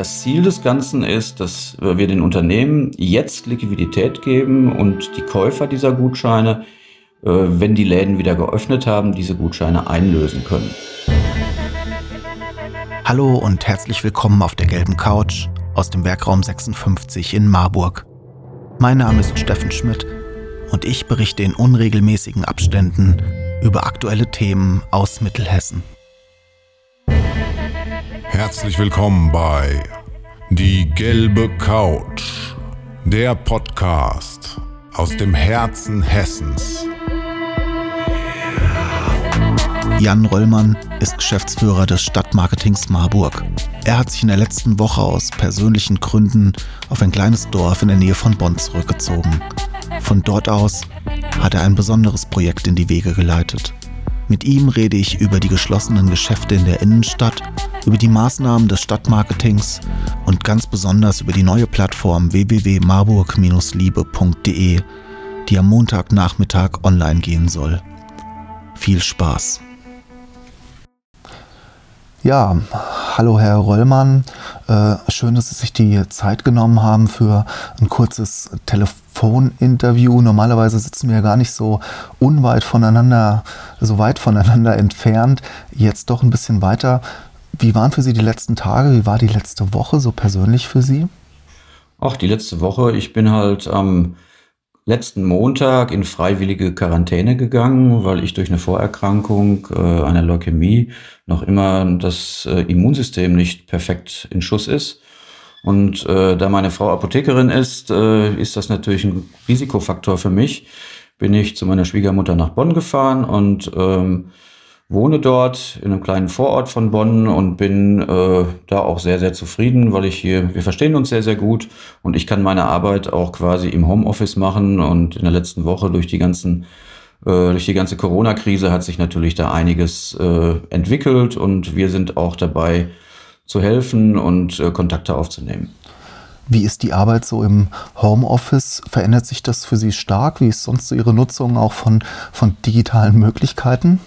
Das Ziel des Ganzen ist, dass wir den Unternehmen jetzt Liquidität geben und die Käufer dieser Gutscheine, äh, wenn die Läden wieder geöffnet haben, diese Gutscheine einlösen können. Hallo und herzlich willkommen auf der gelben Couch aus dem Werkraum 56 in Marburg. Mein Name ist Steffen Schmidt und ich berichte in unregelmäßigen Abständen über aktuelle Themen aus Mittelhessen. Herzlich willkommen bei Die gelbe Couch, der Podcast aus dem Herzen Hessens. Jan Röllmann ist Geschäftsführer des Stadtmarketings Marburg. Er hat sich in der letzten Woche aus persönlichen Gründen auf ein kleines Dorf in der Nähe von Bonn zurückgezogen. Von dort aus hat er ein besonderes Projekt in die Wege geleitet. Mit ihm rede ich über die geschlossenen Geschäfte in der Innenstadt, über die Maßnahmen des Stadtmarketings und ganz besonders über die neue Plattform www.marburg-liebe.de, die am Montagnachmittag online gehen soll. Viel Spaß! Ja, hallo Herr Rollmann. Äh, schön, dass Sie sich die Zeit genommen haben für ein kurzes Telefoninterview. Normalerweise sitzen wir ja gar nicht so unweit voneinander, so weit voneinander entfernt. Jetzt doch ein bisschen weiter. Wie waren für Sie die letzten Tage? Wie war die letzte Woche so persönlich für Sie? Ach, die letzte Woche. Ich bin halt am ähm letzten Montag in freiwillige Quarantäne gegangen, weil ich durch eine Vorerkrankung äh, einer Leukämie noch immer das äh, Immunsystem nicht perfekt in Schuss ist. Und äh, da meine Frau Apothekerin ist, äh, ist das natürlich ein Risikofaktor für mich. Bin ich zu meiner Schwiegermutter nach Bonn gefahren und ähm, wohne dort in einem kleinen Vorort von Bonn und bin äh, da auch sehr, sehr zufrieden, weil ich hier, wir verstehen uns sehr, sehr gut und ich kann meine Arbeit auch quasi im Homeoffice machen und in der letzten Woche durch die ganzen äh, durch die ganze Corona-Krise hat sich natürlich da einiges äh, entwickelt und wir sind auch dabei zu helfen und äh, Kontakte aufzunehmen. Wie ist die Arbeit so im Homeoffice? Verändert sich das für Sie stark? Wie ist sonst so Ihre Nutzung auch von, von digitalen Möglichkeiten?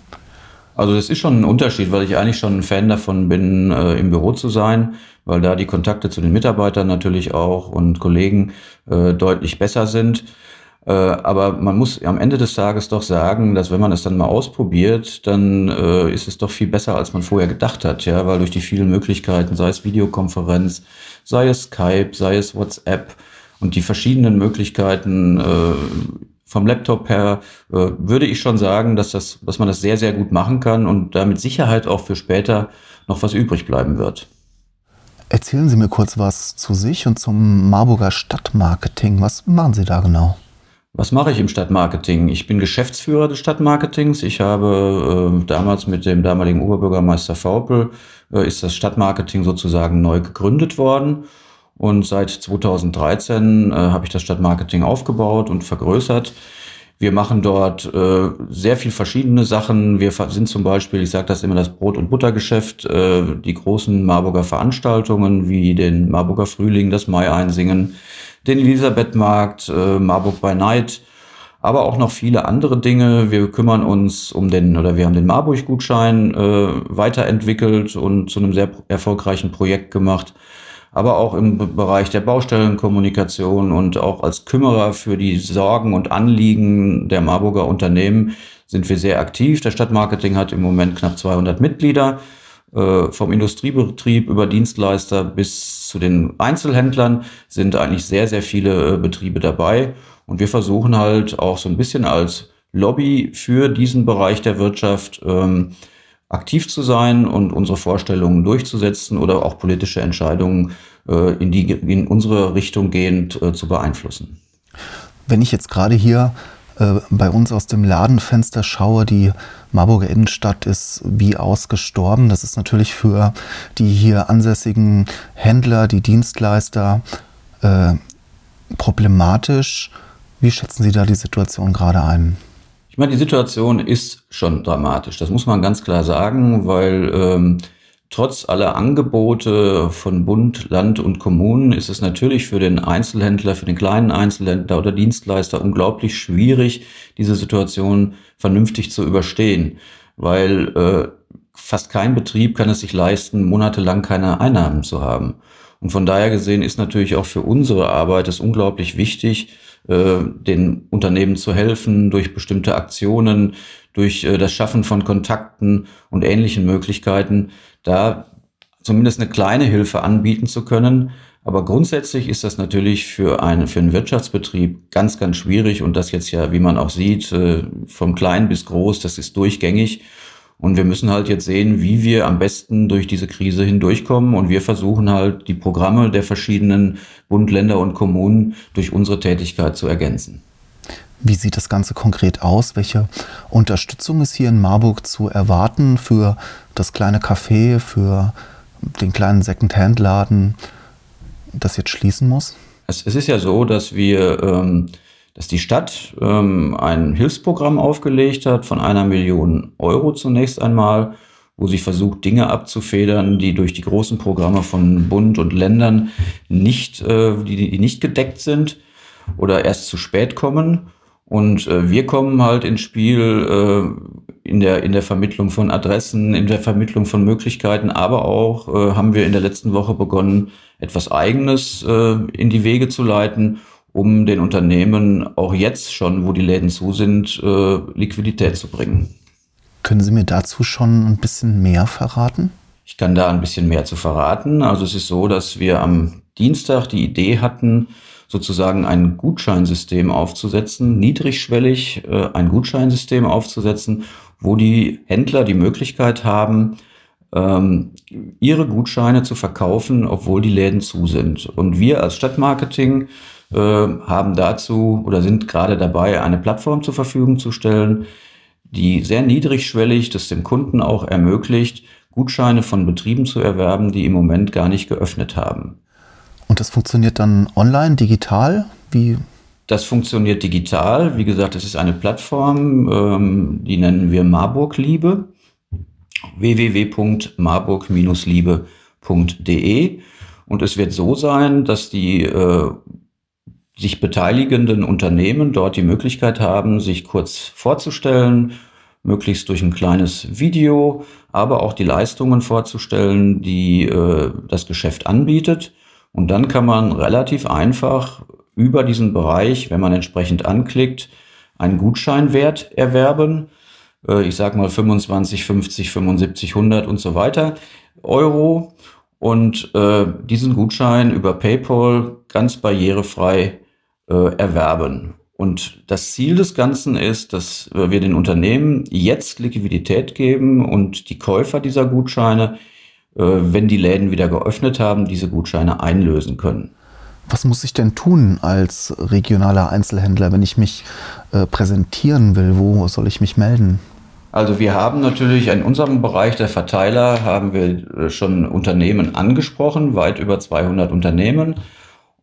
Also das ist schon ein Unterschied, weil ich eigentlich schon ein Fan davon bin, äh, im Büro zu sein, weil da die Kontakte zu den Mitarbeitern natürlich auch und Kollegen äh, deutlich besser sind. Äh, aber man muss am Ende des Tages doch sagen, dass wenn man es dann mal ausprobiert, dann äh, ist es doch viel besser, als man vorher gedacht hat, ja, weil durch die vielen Möglichkeiten, sei es Videokonferenz, sei es Skype, sei es WhatsApp und die verschiedenen Möglichkeiten, äh, vom Laptop her äh, würde ich schon sagen, dass, das, dass man das sehr, sehr gut machen kann und da mit Sicherheit auch für später noch was übrig bleiben wird. Erzählen Sie mir kurz was zu sich und zum Marburger Stadtmarketing. Was machen Sie da genau? Was mache ich im Stadtmarketing? Ich bin Geschäftsführer des Stadtmarketings. Ich habe äh, damals mit dem damaligen Oberbürgermeister Vaupel äh, ist das Stadtmarketing sozusagen neu gegründet worden. Und seit 2013 äh, habe ich das Stadtmarketing aufgebaut und vergrößert. Wir machen dort äh, sehr viel verschiedene Sachen. Wir sind zum Beispiel, ich sage das immer, das Brot- und Buttergeschäft, äh, die großen Marburger Veranstaltungen wie den Marburger Frühling, das Mai-Einsingen, den Elisabethmarkt, äh, Marburg by Night, aber auch noch viele andere Dinge. Wir kümmern uns um den, oder wir haben den Marburg-Gutschein äh, weiterentwickelt und zu einem sehr erfolgreichen Projekt gemacht aber auch im Bereich der Baustellenkommunikation und auch als Kümmerer für die Sorgen und Anliegen der Marburger Unternehmen sind wir sehr aktiv. Der Stadtmarketing hat im Moment knapp 200 Mitglieder, äh, vom Industriebetrieb über Dienstleister bis zu den Einzelhändlern sind eigentlich sehr, sehr viele äh, Betriebe dabei. Und wir versuchen halt auch so ein bisschen als Lobby für diesen Bereich der Wirtschaft ähm, aktiv zu sein und unsere Vorstellungen durchzusetzen oder auch politische Entscheidungen äh, in, die, in unsere Richtung gehend äh, zu beeinflussen. Wenn ich jetzt gerade hier äh, bei uns aus dem Ladenfenster schaue, die Marburger Innenstadt ist wie ausgestorben. Das ist natürlich für die hier ansässigen Händler, die Dienstleister problematisch. Wie schätzen Sie da die Situation gerade ein? Ich meine, die Situation ist schon dramatisch. Das muss man ganz klar sagen, weil ähm, trotz aller Angebote von Bund, Land und Kommunen ist es natürlich für den Einzelhändler, für den kleinen Einzelhändler oder Dienstleister unglaublich schwierig, diese Situation vernünftig zu überstehen, weil äh, fast kein Betrieb kann es sich leisten, monatelang keine Einnahmen zu haben. Und von daher gesehen ist natürlich auch für unsere Arbeit es unglaublich wichtig, äh, den Unternehmen zu helfen durch bestimmte Aktionen, durch äh, das Schaffen von Kontakten und ähnlichen Möglichkeiten, da zumindest eine kleine Hilfe anbieten zu können. Aber grundsätzlich ist das natürlich für einen, für einen Wirtschaftsbetrieb ganz, ganz schwierig und das jetzt ja, wie man auch sieht, äh, vom klein bis groß, das ist durchgängig. Und wir müssen halt jetzt sehen, wie wir am besten durch diese Krise hindurchkommen. Und wir versuchen halt, die Programme der verschiedenen Bund, Länder und Kommunen durch unsere Tätigkeit zu ergänzen. Wie sieht das Ganze konkret aus? Welche Unterstützung ist hier in Marburg zu erwarten für das kleine Café, für den kleinen Second-Hand-Laden, das jetzt schließen muss? Es, ist ja so, dass wir ähm, dass die Stadt ähm, ein Hilfsprogramm aufgelegt hat von einer Million Euro zunächst einmal, wo sie versucht, Dinge abzufedern, die durch die großen Programme von Bund und Ländern nicht, äh, die, die nicht gedeckt sind oder erst zu spät kommen. Und äh, wir kommen halt ins Spiel äh, in, der, in der Vermittlung von Adressen, in der Vermittlung von Möglichkeiten, aber auch äh, haben wir in der letzten Woche begonnen, etwas Eigenes äh, in die Wege zu leiten um den Unternehmen auch jetzt schon, wo die Läden zu sind, äh, Liquidität zu bringen. Können Sie mir dazu schon ein bisschen mehr verraten? Ich kann da ein bisschen mehr zu verraten. Also es ist so, dass wir am Dienstag die Idee hatten, sozusagen ein Gutscheinsystem aufzusetzen, niedrigschwellig äh, ein Gutscheinsystem aufzusetzen, wo die Händler die Möglichkeit haben, ähm, ihre Gutscheine zu verkaufen, obwohl die Läden zu sind. Und wir als Stadtmarketing äh, haben dazu oder sind gerade dabei, eine Plattform zur Verfügung zu stellen, die sehr niedrigschwellig das dem Kunden auch ermöglicht, Gutscheine von Betrieben zu erwerben, die im Moment gar nicht geöffnet haben. Und das funktioniert dann online, digital? Wie? Das funktioniert digital. Wie gesagt, es ist eine Plattform, ähm, die nennen wir Marburg Liebe. www.marburg-liebe.de. Und es wird so sein, dass die äh, sich beteiligenden Unternehmen dort die Möglichkeit haben, sich kurz vorzustellen, möglichst durch ein kleines Video, aber auch die Leistungen vorzustellen, die äh, das Geschäft anbietet. Und dann kann man relativ einfach über diesen Bereich, wenn man entsprechend anklickt, einen Gutscheinwert erwerben. Äh, ich sage mal 25, 50, 75, 100 und so weiter Euro. Und äh, diesen Gutschein über PayPal ganz barrierefrei äh, erwerben. Und das Ziel des Ganzen ist, dass wir den Unternehmen jetzt Liquidität geben und die Käufer dieser Gutscheine, äh, wenn die Läden wieder geöffnet haben, diese Gutscheine einlösen können. Was muss ich denn tun als regionaler Einzelhändler, wenn ich mich äh, präsentieren will? Wo soll ich mich melden? Also wir haben natürlich in unserem Bereich der Verteiler haben wir äh, schon Unternehmen angesprochen, weit über 200 Unternehmen.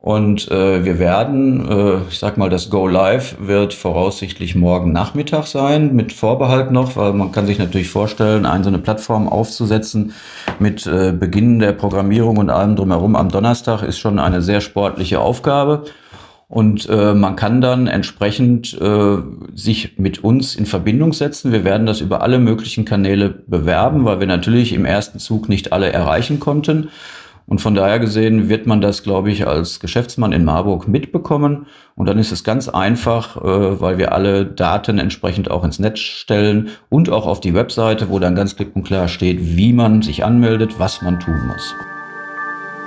Und äh, wir werden, äh, ich sag mal, das Go Live wird voraussichtlich morgen Nachmittag sein, mit Vorbehalt noch, weil man kann sich natürlich vorstellen, eine so eine Plattform aufzusetzen mit äh, Beginn der Programmierung und allem drumherum am Donnerstag ist schon eine sehr sportliche Aufgabe. Und äh, man kann dann entsprechend äh, sich mit uns in Verbindung setzen. Wir werden das über alle möglichen Kanäle bewerben, weil wir natürlich im ersten Zug nicht alle erreichen konnten. Und von daher gesehen wird man das, glaube ich, als Geschäftsmann in Marburg mitbekommen. Und dann ist es ganz einfach, äh, weil wir alle Daten entsprechend auch ins Netz stellen und auch auf die Webseite, wo dann ganz klipp und klar steht, wie man sich anmeldet, was man tun muss.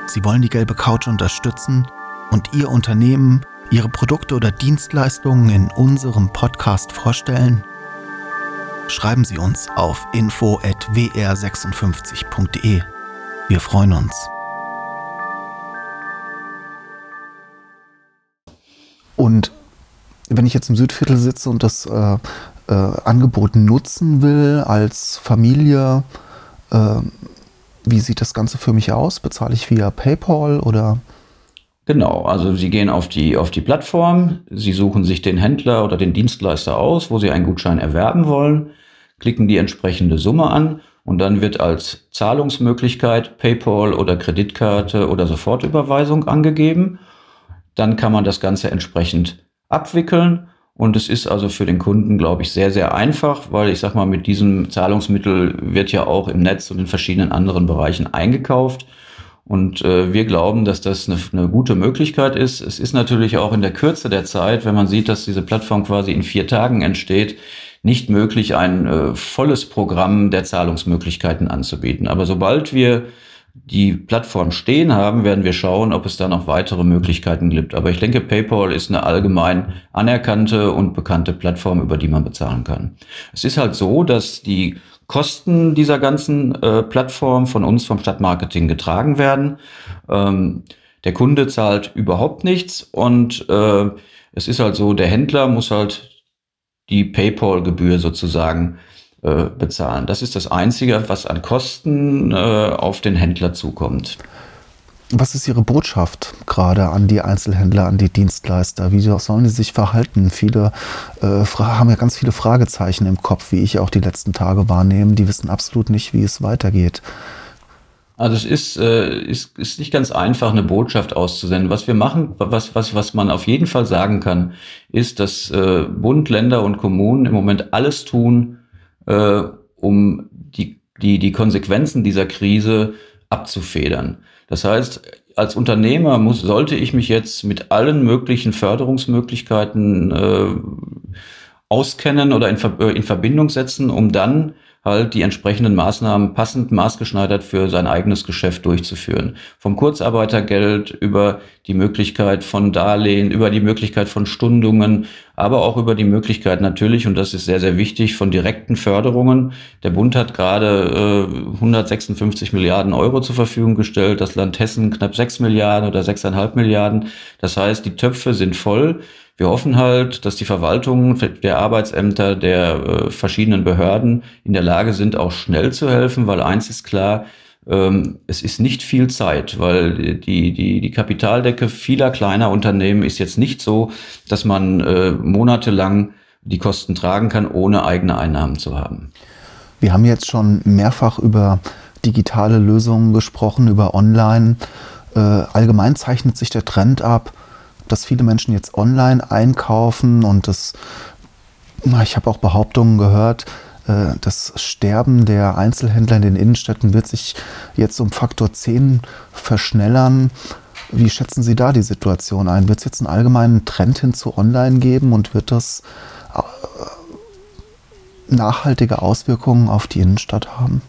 Sie wollen die gelbe Couch unterstützen und Ihr Unternehmen, Ihre Produkte oder Dienstleistungen in unserem Podcast vorstellen? Schreiben Sie uns auf info.wr56.de. Wir freuen uns. Wenn ich jetzt im Südviertel sitze und das äh, äh, Angebot nutzen will als Familie, äh, wie sieht das Ganze für mich aus? Bezahle ich via PayPal oder? Genau, also Sie gehen auf die, auf die Plattform, Sie suchen sich den Händler oder den Dienstleister aus, wo Sie einen Gutschein erwerben wollen, klicken die entsprechende Summe an und dann wird als Zahlungsmöglichkeit PayPal oder Kreditkarte oder Sofortüberweisung angegeben. Dann kann man das Ganze entsprechend abwickeln Und es ist also für den Kunden, glaube ich, sehr, sehr einfach, weil ich sag mal, mit diesem Zahlungsmittel wird ja auch im Netz und in verschiedenen anderen Bereichen eingekauft. Und äh, wir glauben, dass das eine, eine gute Möglichkeit ist. Es ist natürlich auch in der Kürze der Zeit, wenn man sieht, dass diese Plattform quasi in vier Tagen entsteht, nicht möglich, ein äh, volles Programm der Zahlungsmöglichkeiten anzubieten. Aber sobald wir die Plattform stehen haben, werden wir schauen, ob es da noch weitere Möglichkeiten gibt. Aber ich denke, PayPal ist eine allgemein anerkannte und bekannte Plattform, über die man bezahlen kann. Es ist halt so, dass die Kosten dieser ganzen äh, Plattform von uns vom Stadtmarketing getragen werden. Ähm, der Kunde zahlt überhaupt nichts und äh, es ist halt so, der Händler muss halt die PayPal-Gebühr sozusagen äh, bezahlen. Das ist das Einzige, was an Kosten äh, auf den Händler zukommt. Was ist Ihre Botschaft gerade an die Einzelhändler, an die Dienstleister? Wie sollen sie sich verhalten? Viele äh, haben ja ganz viele Fragezeichen im Kopf, wie ich auch die letzten Tage wahrnehme. Die wissen absolut nicht, wie es weitergeht. Also es ist, äh, ist, ist nicht ganz einfach, eine Botschaft auszusenden. Was wir machen, was, was, was man auf jeden Fall sagen kann, ist, dass äh, Bund, Länder und Kommunen im Moment alles tun, äh, um die, die, die Konsequenzen dieser Krise abzufedern. Das heißt, als Unternehmer muss, sollte ich mich jetzt mit allen möglichen Förderungsmöglichkeiten äh, auskennen oder in, äh, in Verbindung setzen, um dann halt die entsprechenden Maßnahmen passend maßgeschneidert für sein eigenes Geschäft durchzuführen. Vom Kurzarbeitergeld über die Möglichkeit von Darlehen, über die Möglichkeit von Stundungen, aber auch über die Möglichkeit natürlich, und das ist sehr, sehr wichtig, von direkten Förderungen. Der Bund hat gerade äh, 156 Milliarden Euro zur Verfügung gestellt, das Land Hessen knapp 6 Milliarden oder 6,5 Milliarden. Das heißt, die Töpfe sind voll. Wir hoffen halt, dass die Verwaltungen der Arbeitsämter der äh, verschiedenen Behörden in der Lage sind, auch schnell zu helfen, weil eins ist klar, ähm, es ist nicht viel Zeit, weil die, die, die Kapitaldecke vieler kleiner Unternehmen ist jetzt nicht so, dass man äh, monatelang die Kosten tragen kann, ohne eigene Einnahmen zu haben. Wir haben jetzt schon mehrfach über digitale Lösungen gesprochen, über Online. Äh, allgemein zeichnet sich der Trend ab, dass viele Menschen jetzt online einkaufen und das, ich habe auch Behauptungen gehört, äh, das Sterben der Einzelhändler in den Innenstädten wird sich jetzt um Faktor 10 verschnellern. Wie schätzen Sie da die Situation ein? Wird es jetzt einen allgemeinen Trend hin zu Online geben und wird das äh, nachhaltige Auswirkungen auf die Innenstadt haben?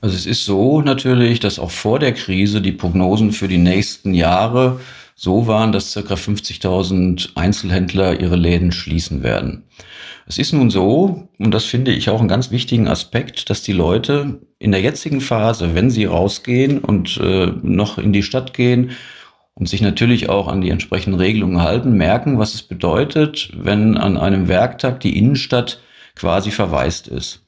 Also es ist so natürlich, dass auch vor der Krise die Prognosen für die nächsten Jahre so waren, dass ca. 50.000 Einzelhändler ihre Läden schließen werden. Es ist nun so, und das finde ich auch einen ganz wichtigen Aspekt, dass die Leute in der jetzigen Phase, wenn sie rausgehen und äh, noch in die Stadt gehen und sich natürlich auch an die entsprechenden Regelungen halten, merken, was es bedeutet, wenn an einem Werktag die Innenstadt quasi verwaist ist.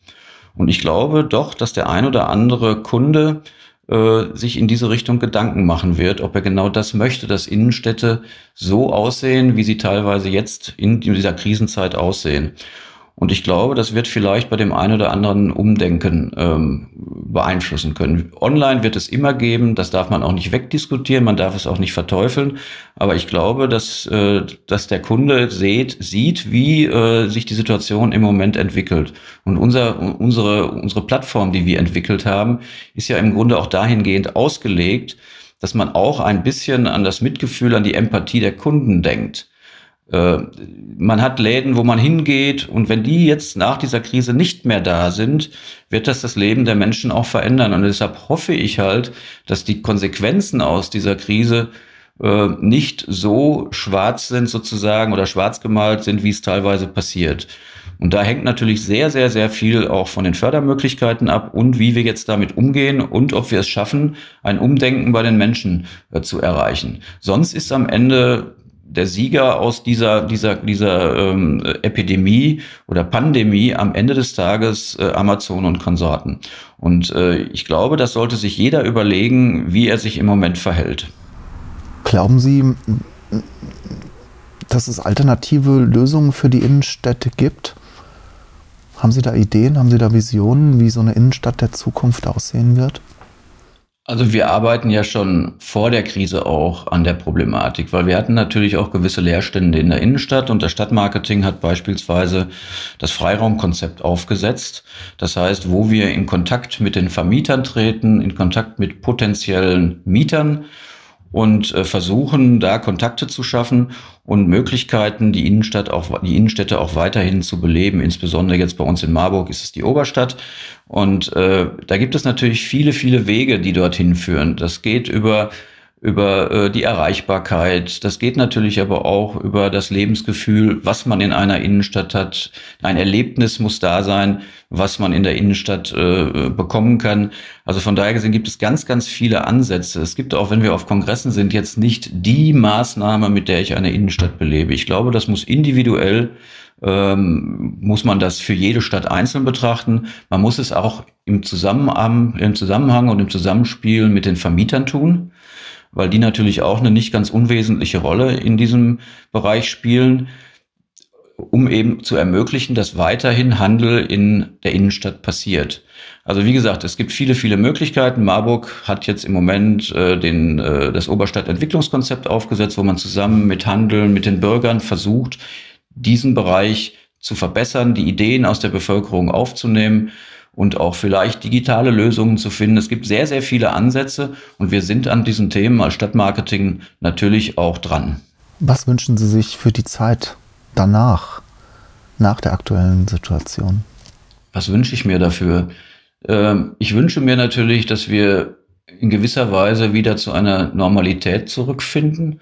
Und ich glaube doch, dass der ein oder andere Kunde äh, sich in diese Richtung Gedanken machen wird, ob er genau das möchte, dass Innenstädte so aussehen, wie sie teilweise jetzt in dieser Krisenzeit aussehen. Und ich glaube, das wird vielleicht bei dem einen oder anderen Umdenken ähm, beeinflussen können. Online wird es immer geben, das darf man auch nicht wegdiskutieren, man darf es auch nicht verteufeln. Aber ich glaube, dass, äh, dass der Kunde seht, sieht, wie äh, sich die Situation im Moment entwickelt. Und unser, unsere, unsere Plattform, die wir entwickelt haben, ist ja im Grunde auch dahingehend ausgelegt, dass man auch ein bisschen an das Mitgefühl, an die Empathie der Kunden denkt. Äh, man hat Läden, wo man hingeht und wenn die jetzt nach dieser Krise nicht mehr da sind, wird das das Leben der Menschen auch verändern. Und deshalb hoffe ich halt, dass die Konsequenzen aus dieser Krise äh, nicht so schwarz sind sozusagen oder schwarz gemalt sind, wie es teilweise passiert. Und da hängt natürlich sehr, sehr, sehr viel auch von den Fördermöglichkeiten ab und wie wir jetzt damit umgehen und ob wir es schaffen, ein Umdenken bei den Menschen äh, zu erreichen. Sonst ist am Ende der Sieger aus dieser, dieser, dieser ähm, Epidemie oder Pandemie am Ende des Tages äh, Amazon und Konsorten. Und äh, ich glaube, das sollte sich jeder überlegen, wie er sich im Moment verhält. Glauben Sie, dass es alternative Lösungen für die Innenstädte gibt? Haben Sie da Ideen, haben Sie da Visionen, wie so eine Innenstadt der Zukunft aussehen wird? Also wir arbeiten ja schon vor der Krise auch an der Problematik, weil wir hatten natürlich auch gewisse Leerstände in der Innenstadt und das Stadtmarketing hat beispielsweise das Freiraumkonzept aufgesetzt. Das heißt, wo wir in Kontakt mit den Vermietern treten, in Kontakt mit potenziellen Mietern und äh, versuchen, da Kontakte zu schaffen und Möglichkeiten, die Innenstadt auch, die Innenstädte auch weiterhin zu beleben. Insbesondere jetzt bei uns in Marburg ist es die Oberstadt. Und äh, da gibt es natürlich viele, viele Wege, die dorthin führen. Das geht über über äh, die Erreichbarkeit. Das geht natürlich aber auch über das Lebensgefühl, was man in einer Innenstadt hat. Ein Erlebnis muss da sein, was man in der Innenstadt äh, bekommen kann. Also von daher gesehen gibt es ganz, ganz viele Ansätze. Es gibt auch, wenn wir auf Kongressen sind, jetzt nicht die Maßnahme, mit der ich eine Innenstadt belebe. Ich glaube, das muss individuell ähm, muss man das für jede Stadt einzeln betrachten. Man muss es auch im Zusammenhang, im Zusammenhang und im Zusammenspiel mit den Vermietern tun weil die natürlich auch eine nicht ganz unwesentliche Rolle in diesem Bereich spielen, um eben zu ermöglichen, dass weiterhin Handel in der Innenstadt passiert. Also wie gesagt, es gibt viele, viele Möglichkeiten. Marburg hat jetzt im Moment äh, den, äh, das Oberstadtentwicklungskonzept aufgesetzt, wo man zusammen mit Handeln, mit den Bürgern versucht, diesen Bereich zu verbessern, die Ideen aus der Bevölkerung aufzunehmen und auch vielleicht digitale Lösungen zu finden. Es gibt sehr, sehr viele Ansätze und wir sind an diesen Themen als Stadtmarketing natürlich auch dran. Was wünschen Sie sich für die Zeit danach, nach der aktuellen Situation? Was wünsche ich mir dafür? Ähm, ich wünsche mir natürlich, dass wir in gewisser Weise wieder zu einer Normalität zurückfinden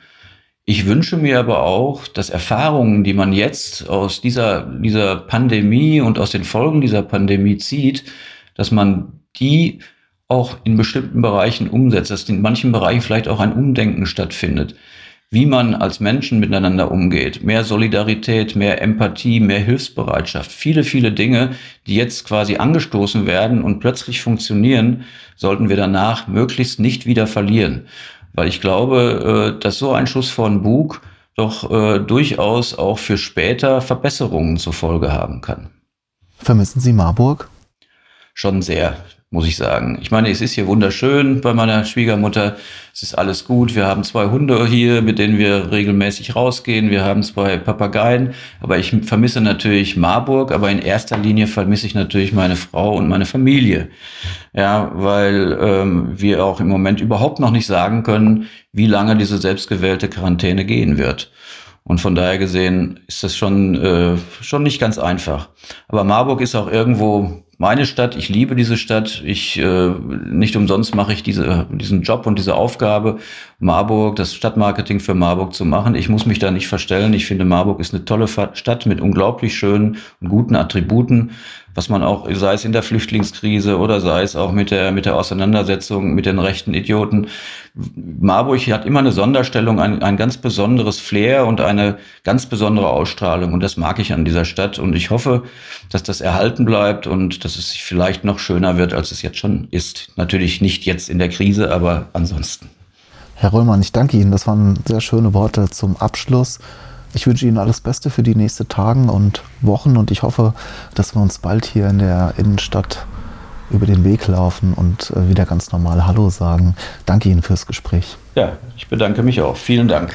ich wünsche mir aber auch, dass Erfahrungen, die man jetzt aus dieser, dieser Pandemie und aus den Folgen dieser Pandemie zieht, dass man die auch in bestimmten Bereichen umsetzt, dass in manchen Bereichen vielleicht auch ein Umdenken stattfindet, wie man als Menschen miteinander umgeht, mehr Solidarität, mehr Empathie, mehr Hilfsbereitschaft, viele, viele Dinge, die jetzt quasi angestoßen werden und plötzlich funktionieren, sollten wir danach möglichst nicht wieder verlieren. Weil ich glaube, äh, dass so ein Schuss von Bug doch äh, durchaus auch für später Verbesserungen zur Folge haben kann. Vermissen Sie Marburg? Schon sehr muss ich sagen. Ich meine, es ist hier wunderschön bei meiner Schwiegermutter. Es ist alles gut. Wir haben zwei Hunde hier, mit denen wir regelmäßig rausgehen. Wir haben zwei Papageien. Aber ich vermisse natürlich Marburg. Aber in erster Linie vermisse ich natürlich meine Frau und meine Familie. Ja, weil ähm, wir auch im Moment überhaupt noch nicht sagen können, wie lange diese selbstgewählte Quarantäne gehen wird. Und von daher gesehen ist das schon, äh, schon nicht ganz einfach. Aber Marburg ist auch irgendwo meine Stadt. Ich liebe diese Stadt. Ich äh, nicht umsonst mache ich diese, diesen Job und diese Aufgabe, Marburg, das Stadtmarketing für Marburg zu machen. Ich muss mich da nicht verstellen. Ich finde, Marburg ist eine tolle Stadt mit unglaublich schönen und guten Attributen was man auch, sei es in der Flüchtlingskrise oder sei es auch mit der, mit der Auseinandersetzung mit den rechten Idioten. Marburg hat immer eine Sonderstellung, ein, ein ganz besonderes Flair und eine ganz besondere Ausstrahlung. Und das mag ich an dieser Stadt. Und ich hoffe, dass das erhalten bleibt und dass es vielleicht noch schöner wird, als es jetzt schon ist. Natürlich nicht jetzt in der Krise, aber ansonsten. Herr Röllmann, ich danke Ihnen. Das waren sehr schöne Worte zum Abschluss. Ich wünsche Ihnen alles Beste für die nächsten Tage und Wochen und ich hoffe, dass wir uns bald hier in der Innenstadt über den Weg laufen und äh, wieder ganz normal Hallo sagen. Danke Ihnen fürs Gespräch. Ja, ich bedanke mich auch. Vielen Dank.